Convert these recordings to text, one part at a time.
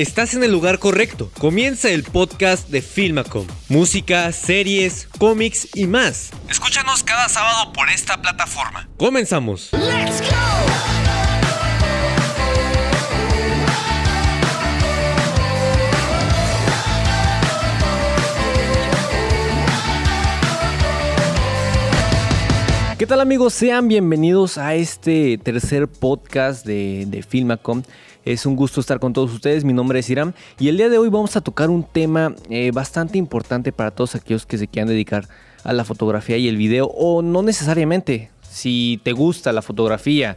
Estás en el lugar correcto. Comienza el podcast de Filmacom. Música, series, cómics y más. Escúchanos cada sábado por esta plataforma. Comenzamos. ¿Qué tal amigos? Sean bienvenidos a este tercer podcast de, Filmacom. Es un gusto estar con todos ustedes. Mi nombre es Iram y el día de hoy vamos a tocar un tema eh, bastante importante para todos aquellos que se quieran dedicar a la fotografía y el video o no necesariamente. Si te gusta la fotografía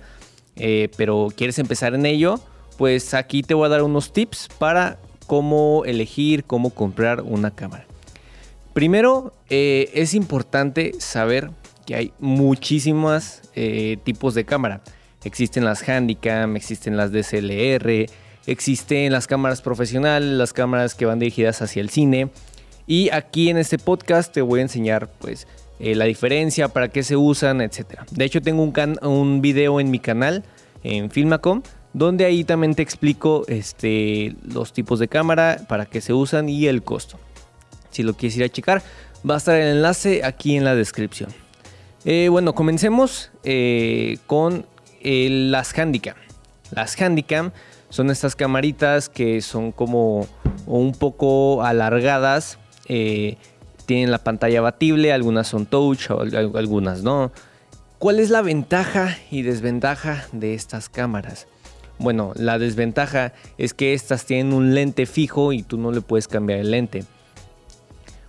eh, pero quieres empezar en ello, pues aquí te voy a dar unos tips para cómo elegir, cómo comprar una cámara. Primero, eh, es importante saber que hay muchísimos tipos de cámara. Existen las Handycam, existen las DSLR, existen las cámaras profesionales, las cámaras que van dirigidas hacia el cine. Y aquí en este podcast te voy a enseñar pues eh, la diferencia, para qué se usan, etc. De hecho tengo un, un video en mi canal, en Filmacom, donde ahí también te explico este, los tipos de cámara, para qué se usan y el costo. Si lo quieres ir a checar, va a estar el enlace aquí en la descripción. Eh, bueno, comencemos eh, con las Handycam. Las Handycam son estas camaritas que son como un poco alargadas. Eh, tienen la pantalla abatible, algunas son touch, algunas no. ¿Cuál es la ventaja y desventaja de estas cámaras? Bueno, la desventaja es que estas tienen un lente fijo y tú no le puedes cambiar el lente.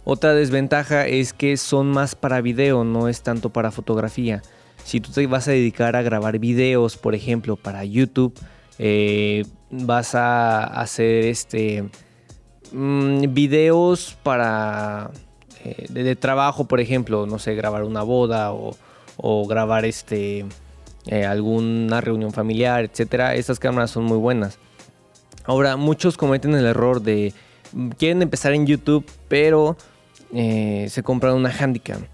Otra desventaja es que son más para video, no es tanto para fotografía. Si tú te vas a dedicar a grabar videos, por ejemplo, para YouTube, eh, vas a hacer este mm, videos para eh, de, trabajo, por ejemplo, no sé, grabar una boda o, grabar este eh, alguna reunión familiar, etcétera. Estas cámaras son muy buenas. Ahora, muchos cometen el error de quieren empezar en YouTube, pero se compran una Handycam.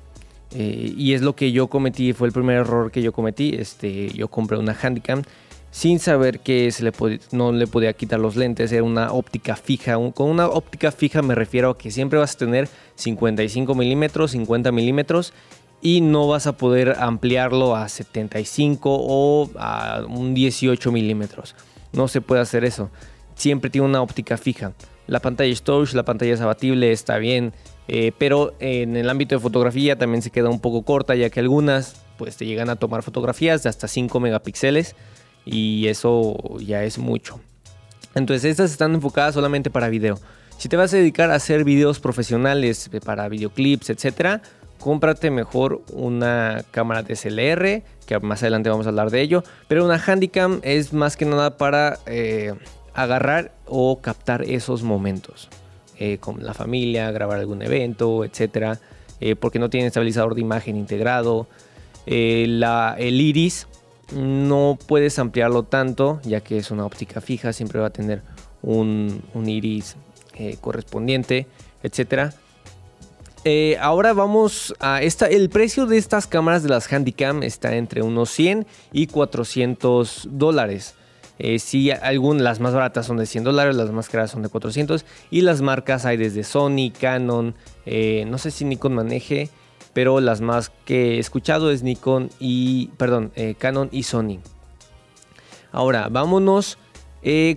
Eh, y es lo que yo cometí, fue el primer error que yo cometí. Este, yo compré una Handycam sin saber que se le no le podía quitar los lentes, era una óptica fija. con una óptica fija me refiero a que siempre vas a tener 55 milímetros, 50 milímetros y no vas a poder ampliarlo a 75 o a un 18 milímetros. No se puede hacer eso. Siempre tiene una óptica fija. La pantalla es touch, la pantalla es abatible, está bien. Eh, pero en el ámbito de fotografía también se queda un poco corta ya que algunas pues te llegan a tomar fotografías de hasta 5 megapíxeles y eso ya es mucho. Entonces estas están enfocadas solamente para video. Si te vas a dedicar a hacer videos profesionales eh, para videoclips, etcétera, cómprate mejor una cámara DSLR, que más adelante vamos a hablar de ello. Pero una Handycam es más que nada para eh, agarrar o captar esos momentos. Eh, con la familia, grabar algún evento, etcétera, eh, porque no tiene estabilizador de imagen integrado. Eh, el iris no puedes ampliarlo tanto, ya que es una óptica fija, siempre va a tener un, iris correspondiente, etcétera. ahora vamos a esta. El precio de estas cámaras de las Handycam está entre unos 100 y 400 dólares. Eh, sí, algunas, las más baratas son de 100 dólares, las más caras son de 400. Y las marcas hay desde Sony, Canon, eh, no sé si Nikon maneje, pero las más que he escuchado es Nikon y, perdón, eh, Canon y Sony. Ahora, vámonos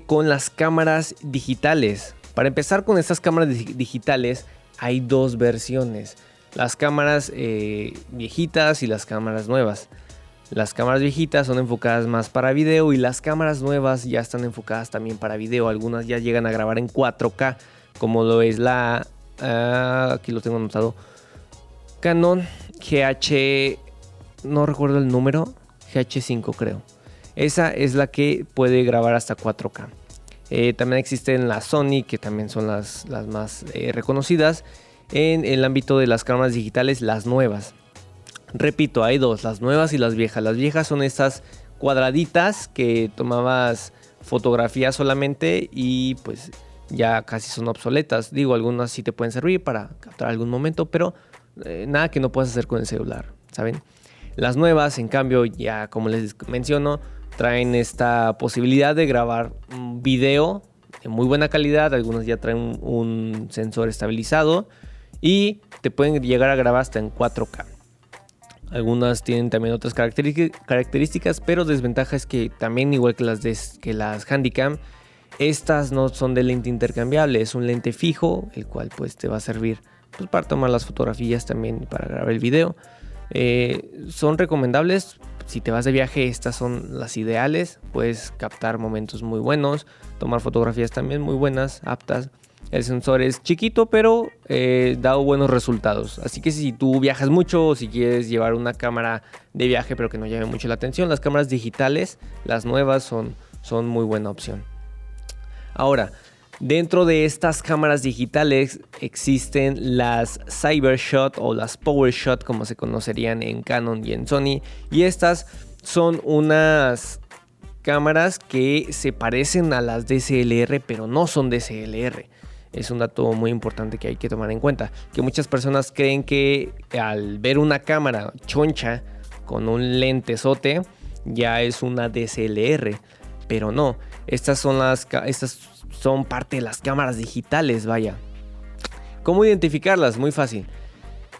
con las cámaras digitales. Para empezar con estas cámaras digitales, hay dos versiones. Las cámaras viejitas y las cámaras nuevas. Las cámaras viejitas son enfocadas más para video y las cámaras nuevas ya están enfocadas también para video. Algunas ya llegan a grabar en 4K, como lo es la... Ah, aquí lo tengo anotado. Canon GH... No recuerdo el número. GH5 creo. Esa es la que puede grabar hasta 4K. Eh, también existen las Sony, que también son las, más eh, reconocidas. En el ámbito de las cámaras digitales, las nuevas. Repito, hay dos, las nuevas y las viejas. Las viejas son estas cuadraditas que tomabas fotografías solamente y pues ya casi son obsoletas. Digo, algunas sí te pueden servir para captar algún momento, pero eh, nada que no puedas hacer con el celular, ¿saben? Las nuevas, en cambio, ya como les menciono, traen esta posibilidad de grabar video de muy buena calidad. Algunas ya traen un sensor estabilizado y te pueden llegar a grabar hasta en 4K. Algunas tienen también otras características, pero desventaja es que también igual que las, de, que las Handycam, estas no son de lente intercambiable, es un lente fijo, el cual pues te va a servir pues, para tomar las fotografías también para grabar el video. Eh, son recomendables si te vas de viaje, estas son las ideales. Puedes captar momentos muy buenos, tomar fotografías también muy buenas, aptas. El sensor es chiquito, pero eh, da buenos resultados. Así que si tú viajas mucho o si quieres llevar una cámara de viaje, pero que no llame mucho la atención, las cámaras digitales, las nuevas, son, son muy buena opción. Ahora, dentro de estas cámaras digitales existen las Cybershot o las PowerShot, como se conocerían en Canon y en Sony. Y estas son unas cámaras que se parecen a las DSLR, pero no son DSLR es un dato muy importante que hay que tomar en cuenta. Que muchas personas creen que al ver una cámara choncha con un lentesote ya es una DSLR, pero no. Estas son las estas son parte de las cámaras digitales, vaya. ¿Cómo identificarlas? Muy fácil.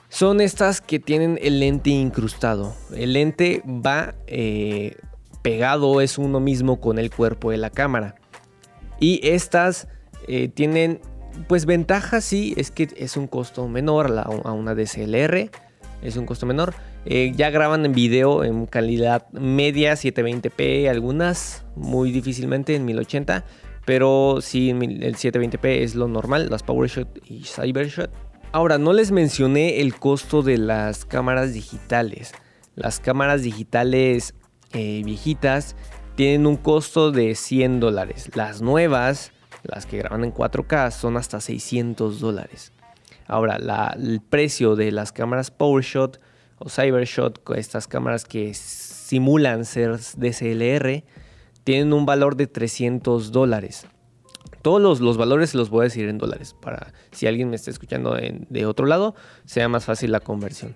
Son estas que tienen el lente incrustado. El lente va eh, pegado, es uno mismo con el cuerpo de la cámara. Y estas eh, tienen pues ventaja sí es que es un costo menor a una DSLR. Es un costo menor. Eh, ya graban en video en calidad media 720p, algunas muy difícilmente en 1080. Pero sí, el 720p es lo normal, las PowerShot y CyberShot. Ahora, no les mencioné el costo de las cámaras digitales. Las cámaras digitales eh, viejitas tienen un costo de 100 dólares. Las nuevas las que graban en 4K son hasta 600 dólares. Ahora, el precio de las cámaras PowerShot o CyberShot, estas cámaras que simulan ser DSLR, tienen un valor de 300 dólares. Todos los, valores se los voy a decir en dólares para si alguien me está escuchando de otro lado, sea más fácil la conversión.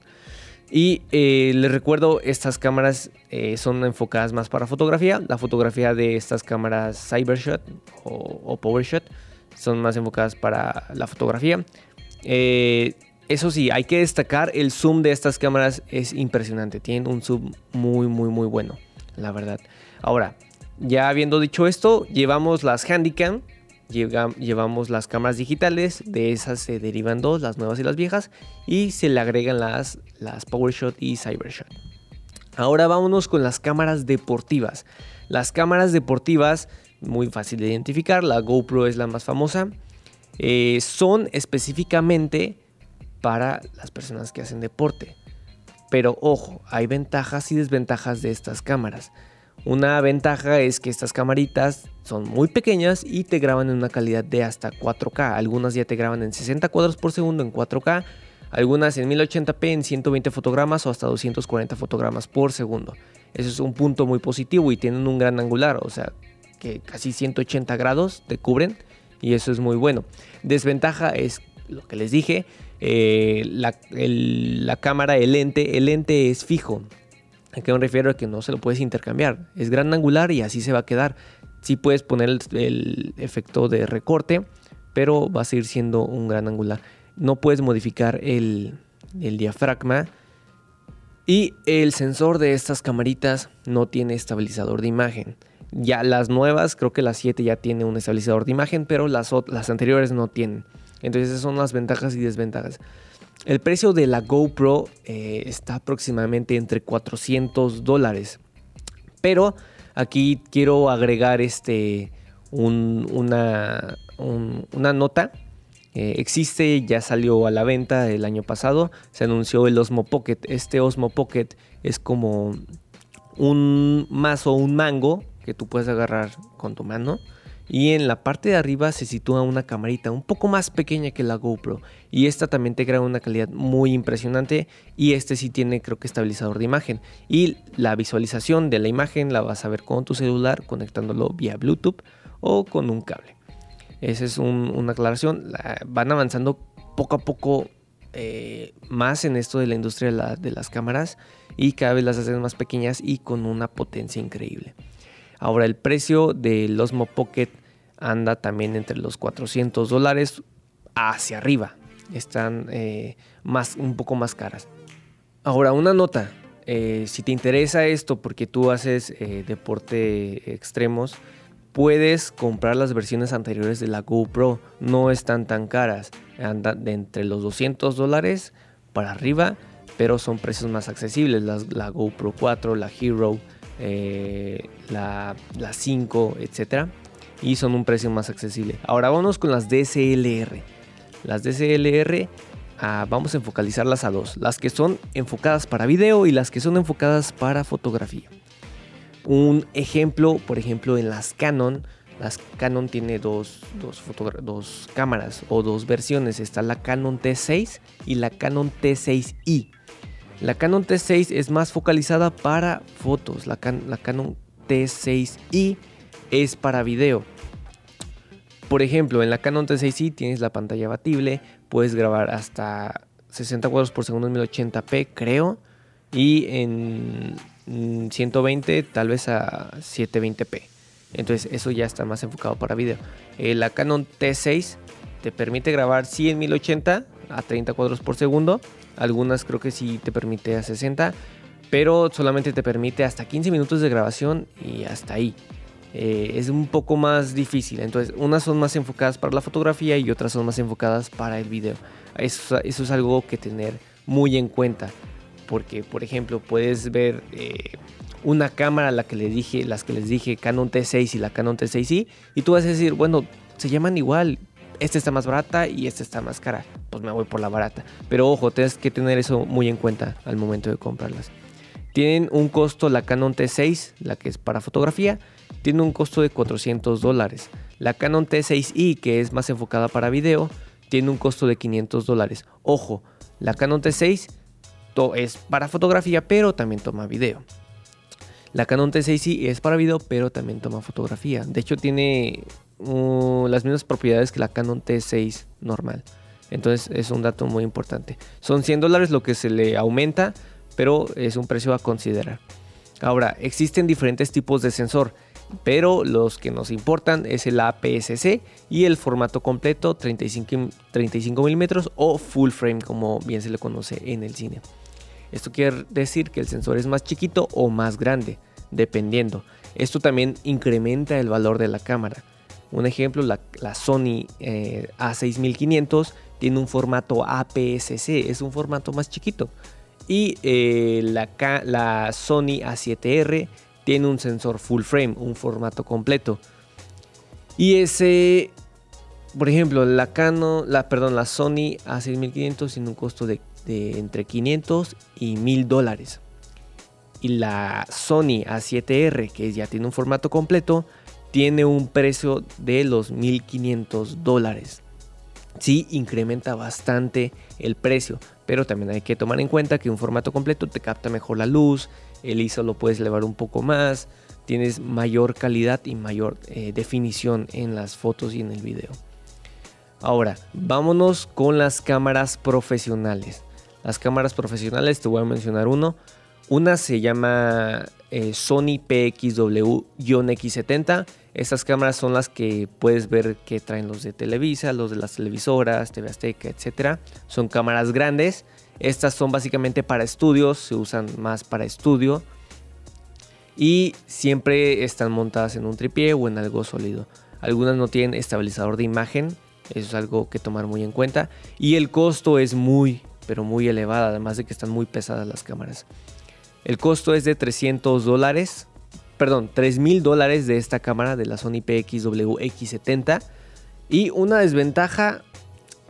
Y eh, les recuerdo, estas cámaras eh, son enfocadas más para fotografía. La fotografía de estas cámaras Cybershot o, PowerShot son más enfocadas para la fotografía. Eh, eso sí, hay que destacar, el zoom de estas cámaras es impresionante. Tienen un zoom muy, muy, muy bueno, la verdad. Ahora, ya habiendo dicho esto, llevamos las Handycam llevamos las cámaras digitales, de esas se derivan dos, las nuevas y las viejas, y se le agregan las, las PowerShot y CyberShot. Ahora vámonos con las cámaras deportivas. Las cámaras deportivas, muy fácil de identificar, la GoPro es la más famosa, eh, son específicamente para las personas que hacen deporte. Pero ojo, hay ventajas y desventajas de estas cámaras. Una ventaja es que estas camaritas son muy pequeñas y te graban en una calidad de hasta 4K. Algunas ya te graban en 60 cuadros por segundo en 4K, algunas en 1080p en 120 fotogramas o hasta 240 fotogramas por segundo. Eso es un punto muy positivo y tienen un gran angular, o sea, que casi 180 grados te cubren y eso es muy bueno. Desventaja es lo que les dije, eh, la, la cámara, el lente, el lente es fijo. ¿A qué me refiero? A que no se lo puedes intercambiar. Es gran angular y así se va a quedar. Sí puedes poner el, efecto de recorte, pero va a seguir siendo un gran angular. No puedes modificar el, diafragma. Y el sensor de estas camaritas no tiene estabilizador de imagen. Ya las nuevas, creo que la 7 ya tiene un estabilizador de imagen, pero las, las anteriores no tienen. Entonces esas son las ventajas y desventajas. El precio de la GoPro eh, está aproximadamente entre 400 dólares. Pero aquí quiero agregar este, una, una nota. Eh, existe, ya salió a la venta el año pasado. Se anunció el Osmo Pocket. Este Osmo Pocket es como un mazo, un mango que tú puedes agarrar con tu mano y en la parte de arriba se sitúa una camarita un poco más pequeña que la GoPro y esta también te crea una calidad muy impresionante y este sí tiene creo que estabilizador de imagen y la visualización de la imagen la vas a ver con tu celular conectándolo vía Bluetooth o con un cable. Esa es una aclaración, van avanzando poco a poco eh, más en esto de la industria de, las cámaras y cada vez las hacen más pequeñas y con una potencia increíble. Ahora el precio del Osmo Pocket anda también entre los 400 dólares hacia arriba. Están eh, más, un poco más caras. Ahora una nota, eh, si te interesa esto porque tú haces eh, deporte extremos, puedes comprar las versiones anteriores de la GoPro. No están tan caras. Andan de entre los 200 dólares para arriba, pero son precios más accesibles. La, GoPro 4, la Hero, eh, la, 5, etc. Y son un precio más accesible. Ahora vamos con las DSLR. Las DSLR ah, vamos a enfocalizarlas a dos. Las que son enfocadas para video y las que son enfocadas para fotografía. Un ejemplo, por ejemplo, en las Canon. Las Canon tiene dos, dos, cámaras o dos versiones. Está la Canon T6 y la Canon T6i. La Canon T6 es más focalizada para fotos. La, Canon T6i es para video. Por ejemplo, en la Canon T6i tienes la pantalla abatible, puedes grabar hasta 60 cuadros por segundo en 1080p, creo, y en 120 mm, tal vez a 720p. Entonces eso ya está más enfocado para video. Eh, la Canon T6 te permite grabar sí en 1080 a 30 cuadros por segundo. Algunas creo que sí te permite a 60. Pero solamente te permite hasta 15 minutos de grabación y hasta ahí. Eh, es un poco más difícil. Entonces, unas son más enfocadas para la fotografía y otras son más enfocadas para el video. Eso, es algo que tener muy en cuenta porque por ejemplo puedes ver eh, una cámara la que les dije, las que les dije Canon T6 y la Canon T6i y tú vas a decir, bueno, se llaman igual, esta está más barata y esta está más cara, pues me voy por la barata. Pero ojo, tienes que tener eso muy en cuenta al momento de comprarlas. Tienen un costo la Canon T6, la que es para fotografía, tiene un costo de 400 dólares. La Canon T6i, que es más enfocada para video, tiene un costo de 500 dólares. Ojo, la Canon T6 es para fotografía, pero también toma video. La Canon T6i es para video, pero también toma fotografía. De hecho, tiene uh, las mismas propiedades que la Canon T6 normal. Entonces es un dato muy importante. Son 100 dólares lo que se le aumenta, pero es un precio a considerar. Ahora, existen diferentes tipos de sensor, pero los que nos importan es el APS-C y el formato completo 35, 35 milímetros o full frame, como bien se le conoce en el cine. Esto quiere decir que el sensor es más chiquito o más grande, dependiendo. Esto también incrementa el valor de la cámara. Un ejemplo, la, Sony eh, A6500 tiene un formato APS-C, es un formato más chiquito. Y eh, la, la, Sony A7R tiene un sensor full frame, un formato completo. Y ese, por ejemplo, la Canon, la, perdón, la Sony A6500 tiene un costo de de entre 500 y 1000 dólares. Y la Sony A7R, que ya tiene un formato completo, tiene un precio de los 1500 dólares. Sí, incrementa bastante el precio, pero también hay que tomar en cuenta que un formato completo te capta mejor la luz, el ISO lo puedes elevar un poco más, tienes mayor calidad y mayor eh, definición en las fotos y en el video. Ahora, vámonos con las cámaras profesionales. Las cámaras profesionales, te voy a mencionar uno. Una se llama eh, Sony PXW-X70. Estas cámaras son las que puedes ver que traen los de Televisa, los de las televisoras, TV Azteca, etc. Son cámaras grandes. Estas son básicamente para estudios, se usan más para estudio. Y siempre están montadas en un tripié o en algo sólido. Algunas no tienen estabilizador de imagen, eso es algo que tomar muy en cuenta. Y el costo es muy, pero muy elevada, además de que están muy pesadas las cámaras. El costo es de 300 dólares, perdón, 3000 dólares de esta cámara de la Sony PXW X70. Y una desventaja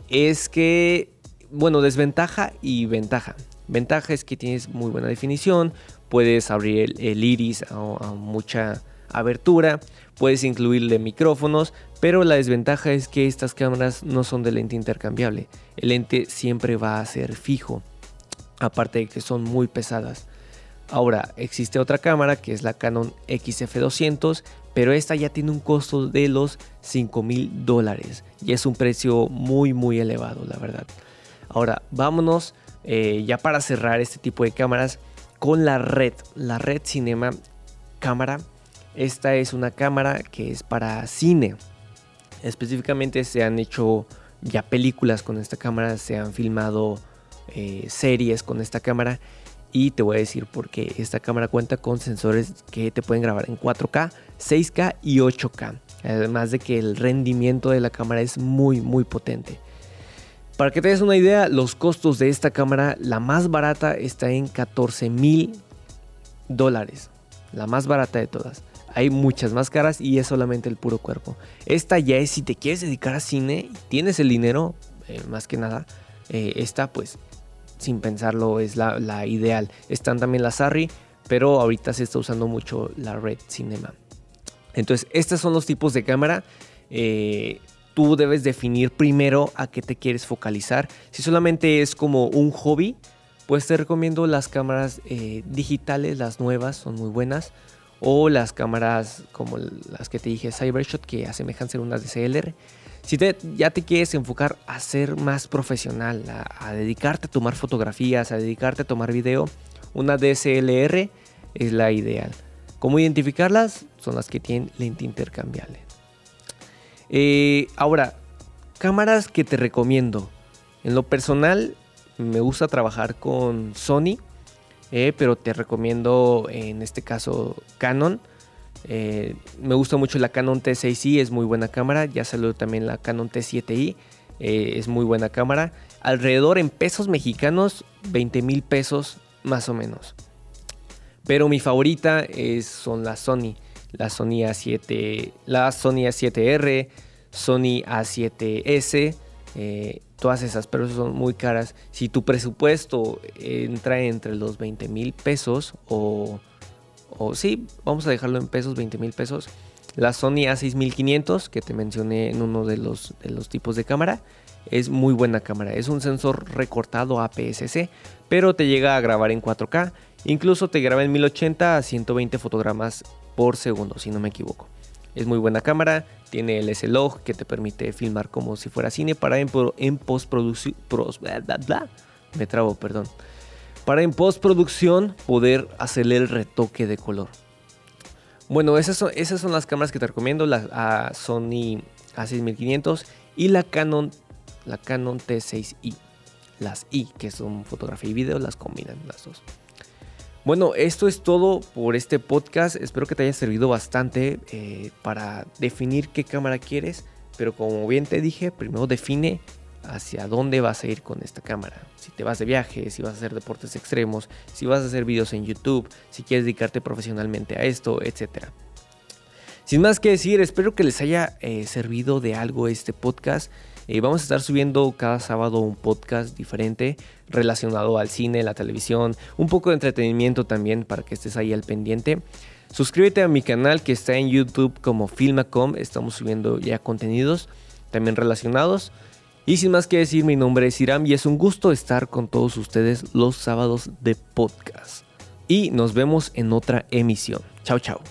es que, bueno, desventaja y ventaja. Ventaja es que tienes muy buena definición, puedes abrir el, iris a, a mucha abertura, puedes incluirle micrófonos, pero la desventaja es que estas cámaras no son de lente intercambiable. El lente siempre va a ser fijo, aparte de que son muy pesadas. Ahora, existe otra cámara que es la Canon XF200, pero esta ya tiene un costo de los 5 mil dólares y es un precio muy muy elevado, la verdad. Ahora, vámonos eh, ya para cerrar este tipo de cámaras con la Red, la Red Cinema cámara. Esta es una cámara que es para cine. Específicamente se han hecho ya películas con esta cámara, se han filmado eh, series con esta cámara y te voy a decir por qué esta cámara cuenta con sensores que te pueden grabar en 4K, 6K y 8K. Además de que el rendimiento de la cámara es muy muy potente. Para que te des una idea, los costos de esta cámara, la más barata está en 14 mil dólares. La más barata de todas. Hay muchas más caras y es solamente el puro cuerpo. Esta ya es si te quieres dedicar a cine y tienes el dinero, eh, más que nada. Eh, esta pues sin pensarlo es la, ideal. Están también las Arri, pero ahorita se está usando mucho la Red Cinema. Entonces, estos son los tipos de cámara. Eh, tú debes definir primero a qué te quieres focalizar. Si solamente es como un hobby, pues te recomiendo las cámaras eh, digitales, las nuevas, son muy buenas. O las cámaras como las que te dije, Cybershot, que asemejan ser unas DSLR. Si ya te quieres enfocar a ser más profesional, a, dedicarte a tomar fotografías, a dedicarte a tomar video, una DSLR es la ideal. ¿Cómo identificarlas? Son las que tienen lente intercambiable. Eh, ahora, cámaras que te recomiendo. En lo personal, me gusta trabajar con Sony, eh, pero te recomiendo en este caso Canon. Eh, me gusta mucho la Canon T6i, es muy buena cámara. Ya salió también la Canon T7i, eh, es muy buena cámara. Alrededor en pesos mexicanos, 20 mil pesos más o menos. Pero mi favorita es, son las Sony. La Sony A7, la Sony A7R, Sony A7S, eh, todas esas, pero son muy caras. Si tu presupuesto entra entre los 20 mil pesos o o sí, vamos a dejarlo en pesos, 20 mil pesos. La Sony A6500 que te mencioné en uno de los, de los tipos de cámara es muy buena cámara. Es un sensor recortado APS-C, pero te llega a grabar en 4K. Incluso te graba en 1080 a 120 fotogramas por segundo, si no me equivoco. Es muy buena cámara, tiene el S-Log que te permite filmar como si fuera cine para en, en postproducción. Me trabo, perdón para en postproducción poder hacerle el retoque de color. Bueno, esas son, esas son las cámaras que te recomiendo, la Sony A6500 y la Canon, la Canon T6i. Las i, que son fotografía y video, las combinan las dos. Bueno, esto es todo por este podcast. Espero que te haya servido bastante eh, para definir qué cámara quieres. Pero como bien te dije, primero define hacia dónde vas a ir con esta cámara. Si te vas de viaje, si vas a hacer deportes extremos, si vas a hacer videos en YouTube, si quieres dedicarte profesionalmente a esto, etc. Sin más que decir, espero que les haya eh, servido de algo este podcast. Eh, vamos a estar subiendo cada sábado un podcast diferente relacionado al cine, la televisión, un poco de entretenimiento también para que estés ahí al pendiente. Suscríbete a mi canal que está en YouTube como Filmacom. Estamos subiendo ya contenidos también relacionados. Y sin más que decir, mi nombre es Iram y es un gusto estar con todos ustedes los sábados de podcast. Y nos vemos en otra emisión. Chao, chao.